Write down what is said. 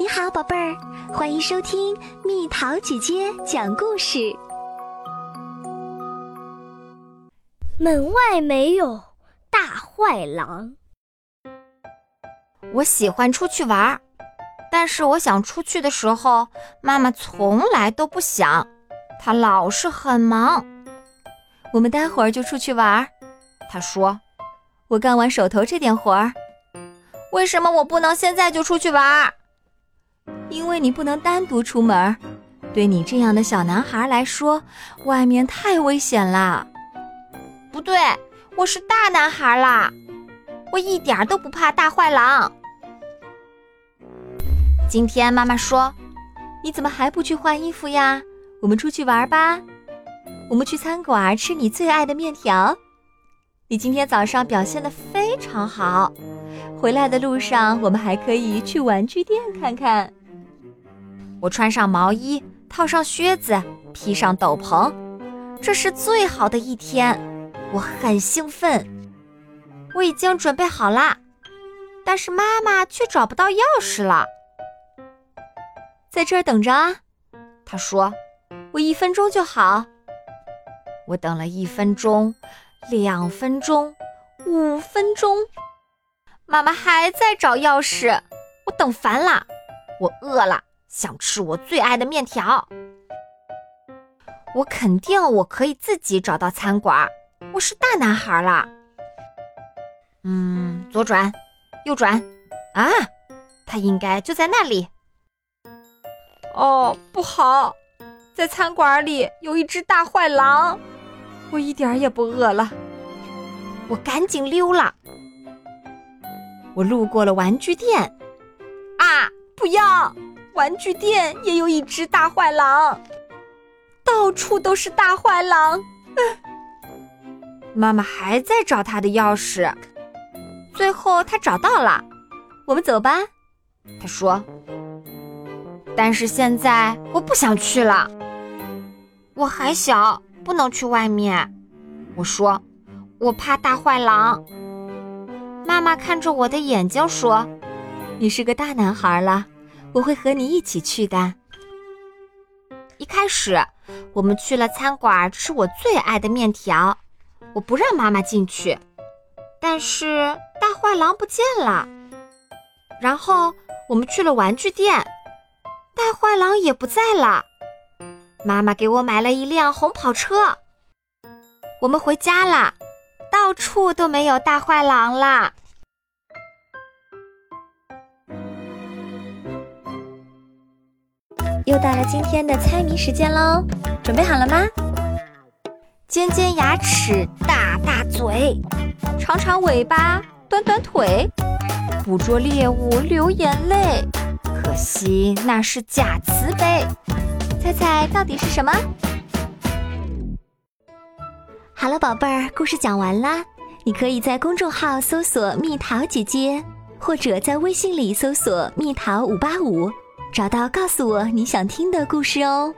你好，宝贝儿，欢迎收听蜜桃姐姐讲故事。门外没有大坏狼。我喜欢出去玩，但是我想出去的时候，妈妈从来都不想，她老是很忙。我们待会儿就出去玩，她说。我干完手头这点活儿，为什么我不能现在就出去玩？因为你不能单独出门，对你这样的小男孩来说，外面太危险啦。不对，我是大男孩啦，我一点都不怕大坏狼。今天妈妈说：“你怎么还不去换衣服呀？我们出去玩吧，我们去餐馆吃你最爱的面条。你今天早上表现的非常好，回来的路上我们还可以去玩具店看看。”我穿上毛衣，套上靴子，披上斗篷，这是最好的一天。我很兴奋，我已经准备好啦。但是妈妈却找不到钥匙了，在这儿等着啊。她说：“我一分钟就好。”我等了一分钟，两分钟，五分钟，妈妈还在找钥匙。我等烦了，我饿了。想吃我最爱的面条，我肯定我可以自己找到餐馆。我是大男孩了。嗯，左转，右转，啊，他应该就在那里。哦，不好，在餐馆里有一只大坏狼。我一点也不饿了，我赶紧溜了。我路过了玩具店，啊，不要！玩具店也有一只大坏狼，到处都是大坏狼。妈妈还在找他的钥匙，最后他找到了。我们走吧，他说。但是现在我不想去了，我还小，不能去外面。我说，我怕大坏狼。妈妈看着我的眼睛说：“你是个大男孩了。”我会和你一起去的。一开始，我们去了餐馆吃我最爱的面条，我不让妈妈进去。但是大坏狼不见了。然后我们去了玩具店，大坏狼也不在了。妈妈给我买了一辆红跑车。我们回家了，到处都没有大坏狼了。又到了今天的猜谜时间喽，准备好了吗？尖尖牙齿，大大嘴，长长尾巴，短短腿，捕捉猎物流眼泪，可惜那是假慈悲。猜猜到底是什么？好了，宝贝儿，故事讲完啦。你可以在公众号搜索“蜜桃姐姐”，或者在微信里搜索“蜜桃五八五”。找到，告诉我你想听的故事哦。